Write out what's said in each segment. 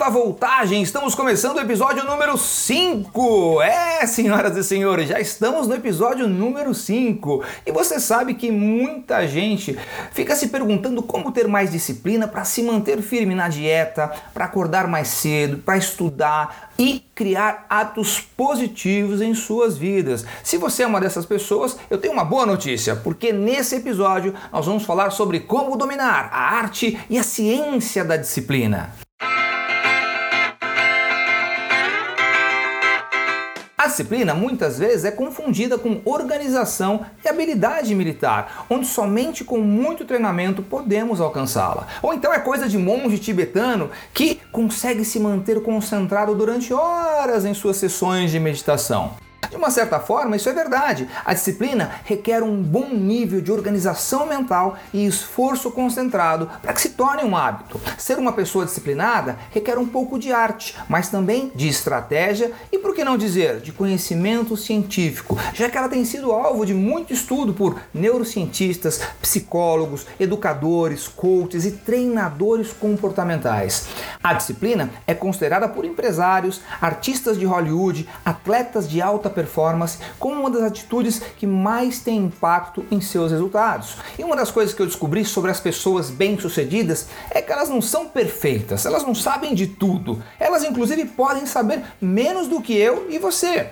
Alta voltagem. Estamos começando o episódio número 5. É, senhoras e senhores, já estamos no episódio número 5. E você sabe que muita gente fica se perguntando como ter mais disciplina para se manter firme na dieta, para acordar mais cedo, para estudar e criar hábitos positivos em suas vidas. Se você é uma dessas pessoas, eu tenho uma boa notícia, porque nesse episódio nós vamos falar sobre como dominar a arte e a ciência da disciplina. Disciplina muitas vezes é confundida com organização e habilidade militar, onde somente com muito treinamento podemos alcançá-la. Ou então é coisa de monge tibetano que consegue se manter concentrado durante horas em suas sessões de meditação. De uma certa forma, isso é verdade. A disciplina requer um bom nível de organização mental e esforço concentrado para que se torne um hábito. Ser uma pessoa disciplinada requer um pouco de arte, mas também de estratégia e, por que não dizer, de conhecimento científico, já que ela tem sido alvo de muito estudo por neurocientistas, psicólogos, educadores, coaches e treinadores comportamentais. A disciplina é considerada por empresários, artistas de Hollywood, atletas de alta performance como uma das atitudes que mais tem impacto em seus resultados. E uma das coisas que eu descobri sobre as pessoas bem-sucedidas é que elas não são perfeitas, elas não sabem de tudo. Elas, inclusive, podem saber menos do que eu e você.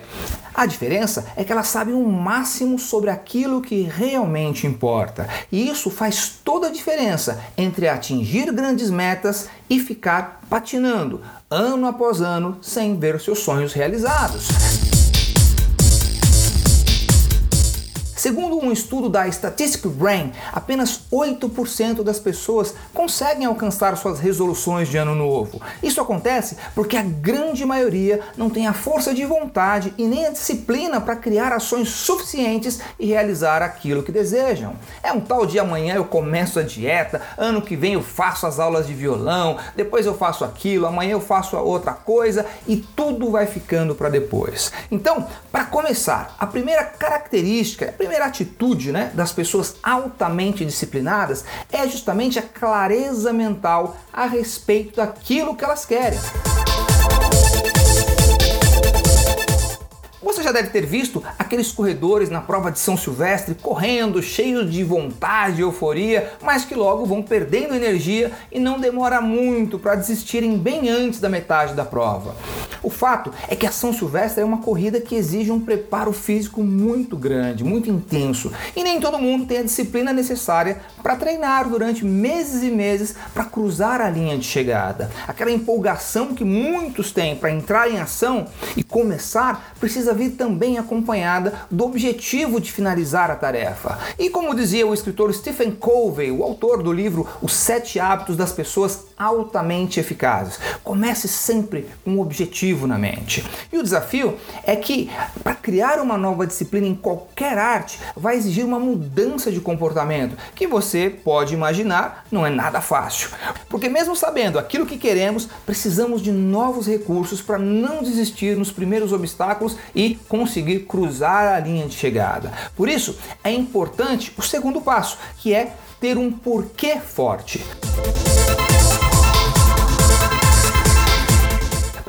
A diferença é que elas sabem o máximo sobre aquilo que realmente importa. E isso faz toda a diferença entre atingir grandes metas e ficar patinando ano após ano sem ver seus sonhos realizados. Segundo um estudo da Statistic Brain, apenas 8% das pessoas conseguem alcançar suas resoluções de ano novo. Isso acontece porque a grande maioria não tem a força de vontade e nem a disciplina para criar ações suficientes e realizar aquilo que desejam. É um tal de amanhã eu começo a dieta, ano que vem eu faço as aulas de violão, depois eu faço aquilo, amanhã eu faço a outra coisa e tudo vai ficando para depois. Então, para começar, a primeira característica, a primeira atitude né, das pessoas altamente disciplinadas é justamente a clareza mental a respeito daquilo que elas querem. Você já deve ter visto aqueles corredores na prova de São Silvestre correndo, cheios de vontade e euforia, mas que logo vão perdendo energia e não demora muito para desistirem bem antes da metade da prova. O fato é que a São Silvestre é uma corrida que exige um preparo físico muito grande, muito intenso, e nem todo mundo tem a disciplina necessária para treinar durante meses e meses para cruzar a linha de chegada. Aquela empolgação que muitos têm para entrar em ação e começar precisa vir também acompanhada do objetivo de finalizar a tarefa. E como dizia o escritor Stephen Covey, o autor do livro Os Sete Hábitos das Pessoas Altamente Eficazes, comece sempre com um objetivo na mente. E o desafio é que para criar uma nova disciplina em qualquer arte vai exigir uma mudança de comportamento que você pode imaginar não é nada fácil. Porque mesmo sabendo aquilo que queremos, precisamos de novos recursos para não desistir nos primeiros obstáculos e conseguir cruzar a linha de chegada. Por isso, é importante o segundo passo, que é ter um porquê forte.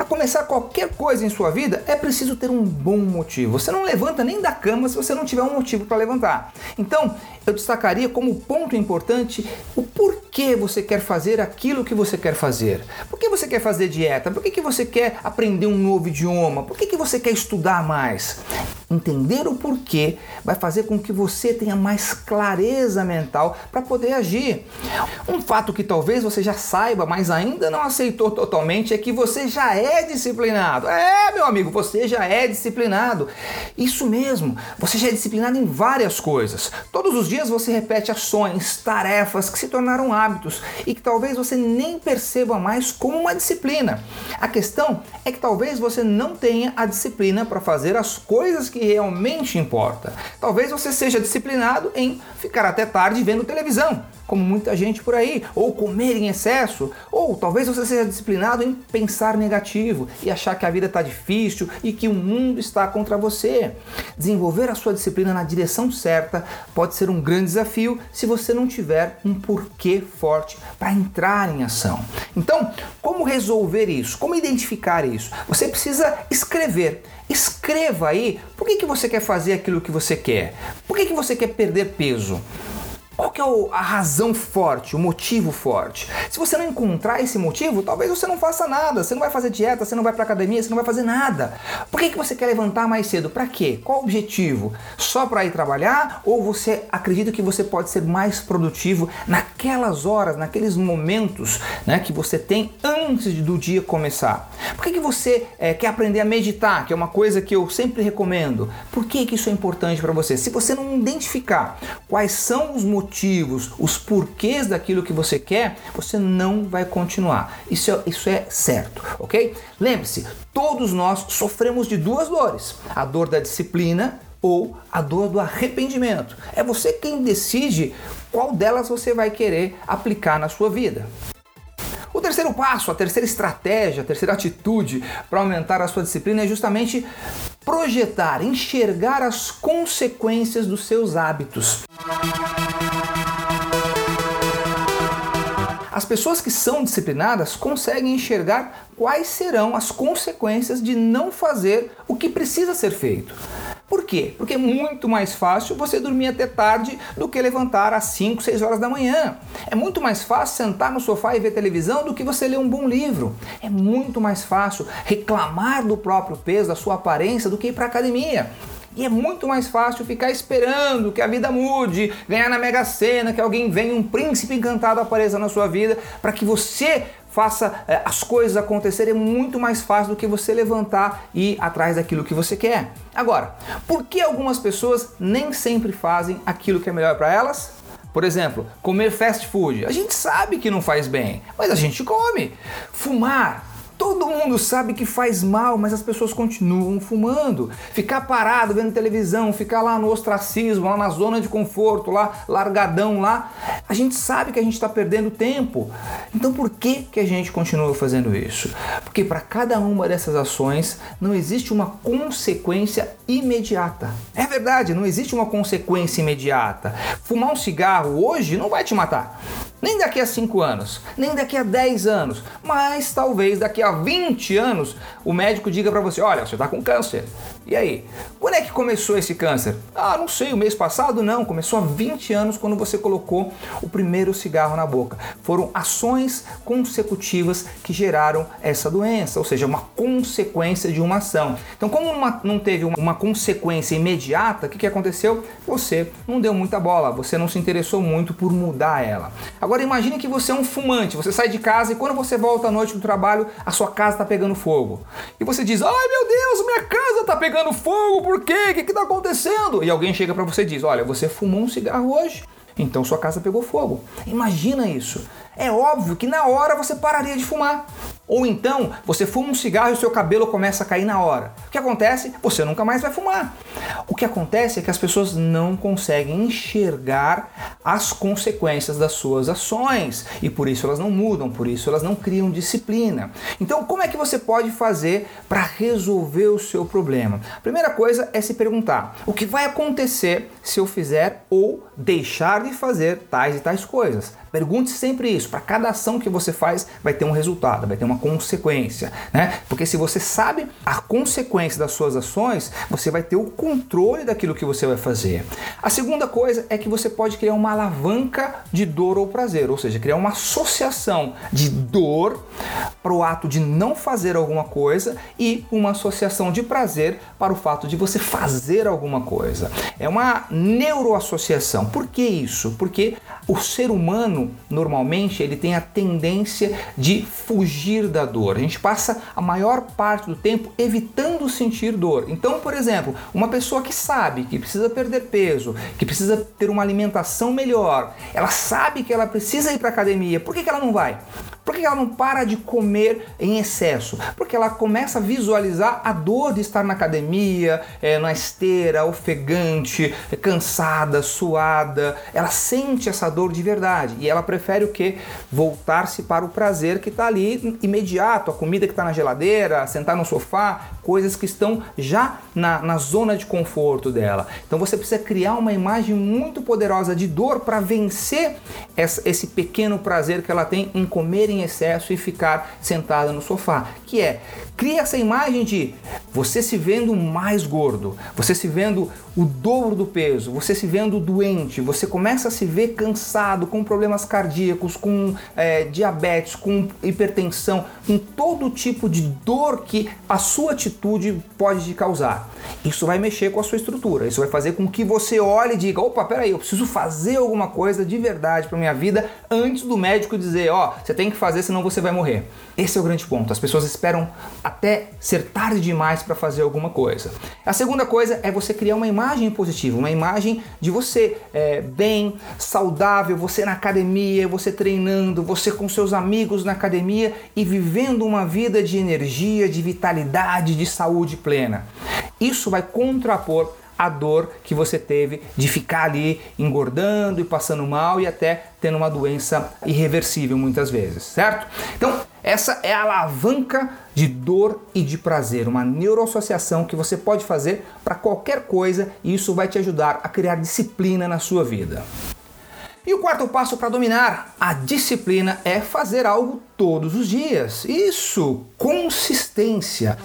Começar qualquer coisa em sua vida, é preciso ter um bom motivo. Você não levanta nem da cama se você não tiver um motivo para levantar. Então, eu destacaria como ponto importante o porquê você quer fazer aquilo que você quer fazer. Por que você quer fazer dieta? Por que, que você quer aprender um novo idioma? Por que, que você quer estudar mais? Entender o porquê vai fazer com que você tenha mais clareza mental para poder agir. Um fato que talvez você já saiba, mas ainda não aceitou totalmente, é que você já é disciplinado. É, meu amigo, você já é disciplinado. Isso mesmo, você já é disciplinado em várias coisas. Todos os dias você repete ações, tarefas que se tornaram hábitos e que talvez você nem perceba mais como uma disciplina. A questão é que talvez você não tenha a disciplina para fazer as coisas que que realmente importa. Talvez você seja disciplinado em ficar até tarde vendo televisão como muita gente por aí, ou comer em excesso, ou talvez você seja disciplinado em pensar negativo e achar que a vida está difícil e que o mundo está contra você. Desenvolver a sua disciplina na direção certa pode ser um grande desafio se você não tiver um porquê forte para entrar em ação. Então, como resolver isso? Como identificar isso? Você precisa escrever. Escreva aí por que, que você quer fazer aquilo que você quer. Por que, que você quer perder peso? Qual que é a razão forte, o motivo forte? Se você não encontrar esse motivo, talvez você não faça nada. Você não vai fazer dieta, você não vai para academia, você não vai fazer nada. Por que, que você quer levantar mais cedo? Para quê? Qual o objetivo? Só para ir trabalhar? Ou você acredita que você pode ser mais produtivo naquelas horas, naqueles momentos né, que você tem antes do dia começar? Por que, que você é, quer aprender a meditar, que é uma coisa que eu sempre recomendo? Por que, que isso é importante para você? Se você não identificar quais são os motivos, motivos, os porquês daquilo que você quer, você não vai continuar. Isso é, isso é certo, ok? Lembre-se, todos nós sofremos de duas dores: a dor da disciplina ou a dor do arrependimento. É você quem decide qual delas você vai querer aplicar na sua vida. O terceiro passo, a terceira estratégia, a terceira atitude para aumentar a sua disciplina é justamente projetar, enxergar as consequências dos seus hábitos. As pessoas que são disciplinadas conseguem enxergar quais serão as consequências de não fazer o que precisa ser feito. Por quê? Porque é muito mais fácil você dormir até tarde do que levantar às 5, 6 horas da manhã. É muito mais fácil sentar no sofá e ver televisão do que você ler um bom livro. É muito mais fácil reclamar do próprio peso, da sua aparência, do que ir para academia. E é muito mais fácil ficar esperando que a vida mude, ganhar na Mega Sena, que alguém venha, um príncipe encantado apareça na sua vida, para que você faça é, as coisas acontecerem. É muito mais fácil do que você levantar e ir atrás daquilo que você quer. Agora, por que algumas pessoas nem sempre fazem aquilo que é melhor para elas? Por exemplo, comer fast food. A gente sabe que não faz bem, mas a gente come. Fumar. Todo mundo sabe que faz mal, mas as pessoas continuam fumando. Ficar parado vendo televisão, ficar lá no ostracismo, lá na zona de conforto, lá largadão lá, a gente sabe que a gente está perdendo tempo. Então por que, que a gente continua fazendo isso? Porque para cada uma dessas ações não existe uma consequência imediata. É verdade, não existe uma consequência imediata. Fumar um cigarro hoje não vai te matar. Nem daqui a 5 anos, nem daqui a 10 anos, mas talvez daqui a 20 anos o médico diga para você: olha, você está com câncer. E aí? Quando é que começou esse câncer? Ah, não sei, o mês passado não, começou há 20 anos quando você colocou o primeiro cigarro na boca. Foram ações consecutivas que geraram essa doença, ou seja, uma consequência de uma ação. Então, como uma, não teve uma, uma consequência imediata, o que, que aconteceu? Você não deu muita bola, você não se interessou muito por mudar ela. Agora imagine que você é um fumante, você sai de casa e quando você volta à noite do trabalho, a sua casa está pegando fogo. E você diz: Ai meu Deus, minha casa está pegando fogo, por quê? O que está acontecendo? E alguém chega para você e diz: Olha, você fumou um cigarro hoje, então sua casa pegou fogo. Imagina isso. É óbvio que na hora você pararia de fumar. Ou então você fuma um cigarro e o seu cabelo começa a cair na hora. O que acontece? Você nunca mais vai fumar. O que acontece é que as pessoas não conseguem enxergar as consequências das suas ações e por isso elas não mudam, por isso elas não criam disciplina. Então, como é que você pode fazer para resolver o seu problema? A primeira coisa é se perguntar: o que vai acontecer se eu fizer ou deixar de fazer tais e tais coisas? Pergunte sempre isso. Para cada ação que você faz, vai ter um resultado, vai ter uma consequência, né? Porque se você sabe a consequência das suas ações, você vai ter o controle daquilo que você vai fazer. A segunda coisa é que você pode criar uma alavanca de dor ou prazer, ou seja, criar uma associação de dor para o ato de não fazer alguma coisa e uma associação de prazer para o fato de você fazer alguma coisa. É uma neuroassociação. Por que isso? Porque o ser humano, normalmente, ele tem a tendência de fugir da dor. A gente passa a maior parte do tempo evitando sentir dor. Então, por exemplo, uma pessoa que sabe que precisa perder peso, que precisa ter uma alimentação melhor, ela sabe que ela precisa ir para academia, por que, que ela não vai? Por que ela não para de comer em excesso? Porque ela começa a visualizar a dor de estar na academia, é, na esteira, ofegante, é, cansada, suada. Ela sente essa dor de verdade e ela prefere o que? Voltar-se para o prazer que está ali imediato, a comida que está na geladeira, sentar no sofá, coisas que estão já na, na zona de conforto dela. Então você precisa criar uma imagem muito poderosa de dor para vencer essa, esse pequeno prazer que ela tem em comer em excesso e ficar sentada no sofá, que é cria essa imagem de você se vendo mais gordo, você se vendo o dobro do peso, você se vendo doente, você começa a se ver cansado, com problemas cardíacos, com é, diabetes, com hipertensão, com todo tipo de dor que a sua atitude pode te causar. Isso vai mexer com a sua estrutura, isso vai fazer com que você olhe e diga: opa, peraí, eu preciso fazer alguma coisa de verdade para minha vida antes do médico dizer: ó, oh, você tem que fazer, senão você vai morrer. Esse é o grande ponto. As pessoas esperam até ser tarde demais para fazer alguma coisa. A segunda coisa é você criar uma imagem positiva, uma imagem de você é, bem, saudável, você na academia, você treinando, você com seus amigos na academia e vivendo uma vida de energia, de vitalidade, de saúde plena. Isso vai contrapor a dor que você teve de ficar ali engordando e passando mal e até tendo uma doença irreversível muitas vezes, certo? Então, essa é a alavanca de dor e de prazer, uma neuroassociação que você pode fazer para qualquer coisa e isso vai te ajudar a criar disciplina na sua vida. E o quarto passo para dominar a disciplina é fazer algo todos os dias. Isso, consistência.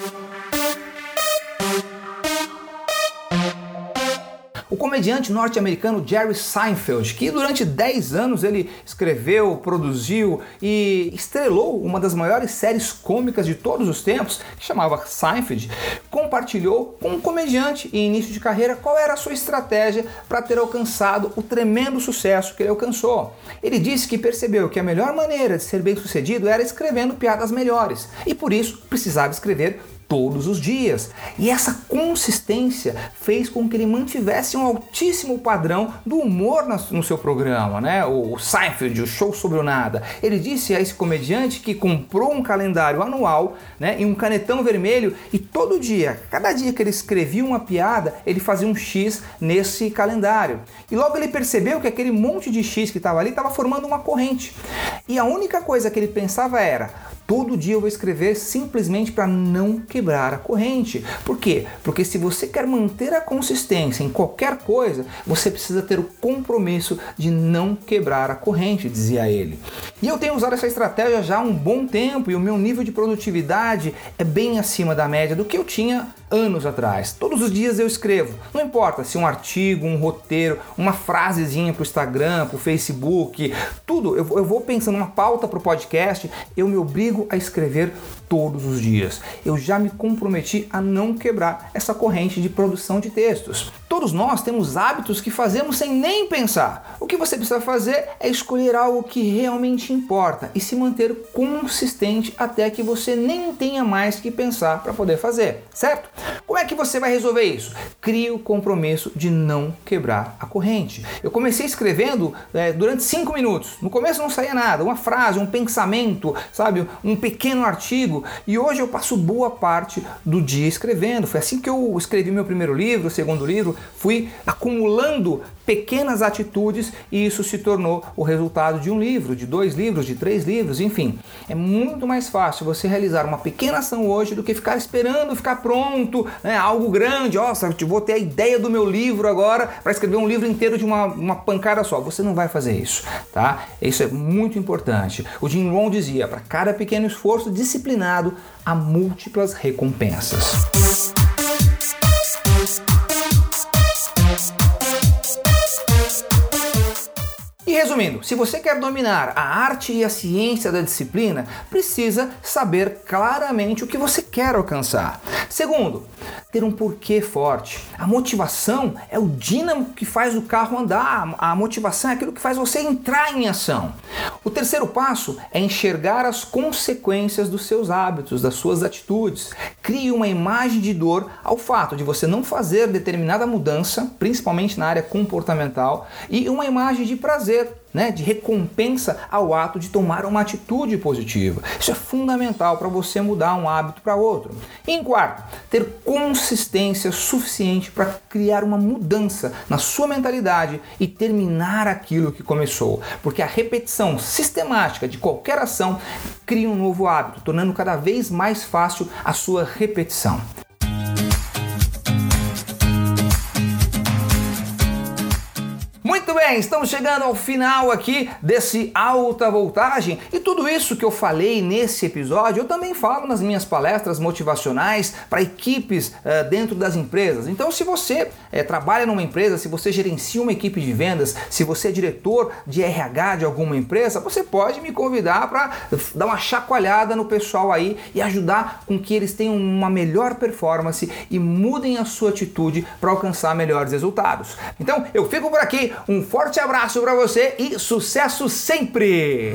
Comediante norte-americano Jerry Seinfeld, que durante 10 anos ele escreveu, produziu e estrelou uma das maiores séries cômicas de todos os tempos, que chamava Seinfeld, compartilhou com um comediante em início de carreira qual era a sua estratégia para ter alcançado o tremendo sucesso que ele alcançou. Ele disse que percebeu que a melhor maneira de ser bem sucedido era escrevendo piadas melhores e por isso precisava escrever todos os dias. E essa consistência fez com que ele mantivesse um altíssimo padrão do humor no seu programa, né? O Seinfeld, o show sobre o nada. Ele disse a esse comediante que comprou um calendário anual, né, e um canetão vermelho e todo dia, cada dia que ele escrevia uma piada, ele fazia um X nesse calendário. E logo ele percebeu que aquele monte de X que estava ali estava formando uma corrente. E a única coisa que ele pensava era: Todo dia eu vou escrever simplesmente para não quebrar a corrente. Por quê? Porque se você quer manter a consistência em qualquer coisa, você precisa ter o compromisso de não quebrar a corrente, dizia ele. E eu tenho usado essa estratégia já há um bom tempo e o meu nível de produtividade é bem acima da média do que eu tinha anos atrás. Todos os dias eu escrevo. Não importa se um artigo, um roteiro, uma frasezinha para o Instagram, para o Facebook, tudo. Eu, eu vou pensando uma pauta para o podcast, eu me obrigo a escrever todos os dias. Eu já me comprometi a não quebrar essa corrente de produção de textos. Todos nós temos hábitos que fazemos sem nem pensar. O que você precisa fazer é escolher algo que realmente importa e se manter consistente até que você nem tenha mais que pensar para poder fazer, certo? Como é que você vai resolver isso? Crie o compromisso de não quebrar a corrente. Eu comecei escrevendo é, durante cinco minutos. No começo não saía nada, uma frase, um pensamento, sabe, um pequeno artigo. E hoje eu passo boa parte do dia escrevendo. Foi assim que eu escrevi meu primeiro livro, segundo livro fui acumulando pequenas atitudes e isso se tornou o resultado de um livro, de dois livros, de três livros, enfim. É muito mais fácil você realizar uma pequena ação hoje do que ficar esperando ficar pronto, né, algo grande. Nossa, vou ter a ideia do meu livro agora para escrever um livro inteiro de uma, uma pancada só. Você não vai fazer isso, tá? Isso é muito importante. O Jim Rohn dizia: para cada pequeno esforço disciplinado, há múltiplas recompensas. Resumindo, se você quer dominar a arte e a ciência da disciplina, precisa saber claramente o que você quer alcançar. Segundo, ter um porquê forte. A motivação é o dínamo que faz o carro andar, a motivação é aquilo que faz você entrar em ação. O terceiro passo é enxergar as consequências dos seus hábitos, das suas atitudes. Crie uma imagem de dor ao fato de você não fazer determinada mudança, principalmente na área comportamental, e uma imagem de prazer né, de recompensa ao ato de tomar uma atitude positiva. Isso é fundamental para você mudar um hábito para outro. E em quarto, ter consistência suficiente para criar uma mudança na sua mentalidade e terminar aquilo que começou, porque a repetição sistemática de qualquer ação cria um novo hábito, tornando cada vez mais fácil a sua repetição. Bem, estamos chegando ao final aqui desse alta voltagem e tudo isso que eu falei nesse episódio eu também falo nas minhas palestras motivacionais para equipes uh, dentro das empresas. Então, se você uh, trabalha numa empresa, se você gerencia uma equipe de vendas, se você é diretor de RH de alguma empresa, você pode me convidar para dar uma chacoalhada no pessoal aí e ajudar com que eles tenham uma melhor performance e mudem a sua atitude para alcançar melhores resultados. Então, eu fico por aqui. Um forte abraço para você e sucesso sempre!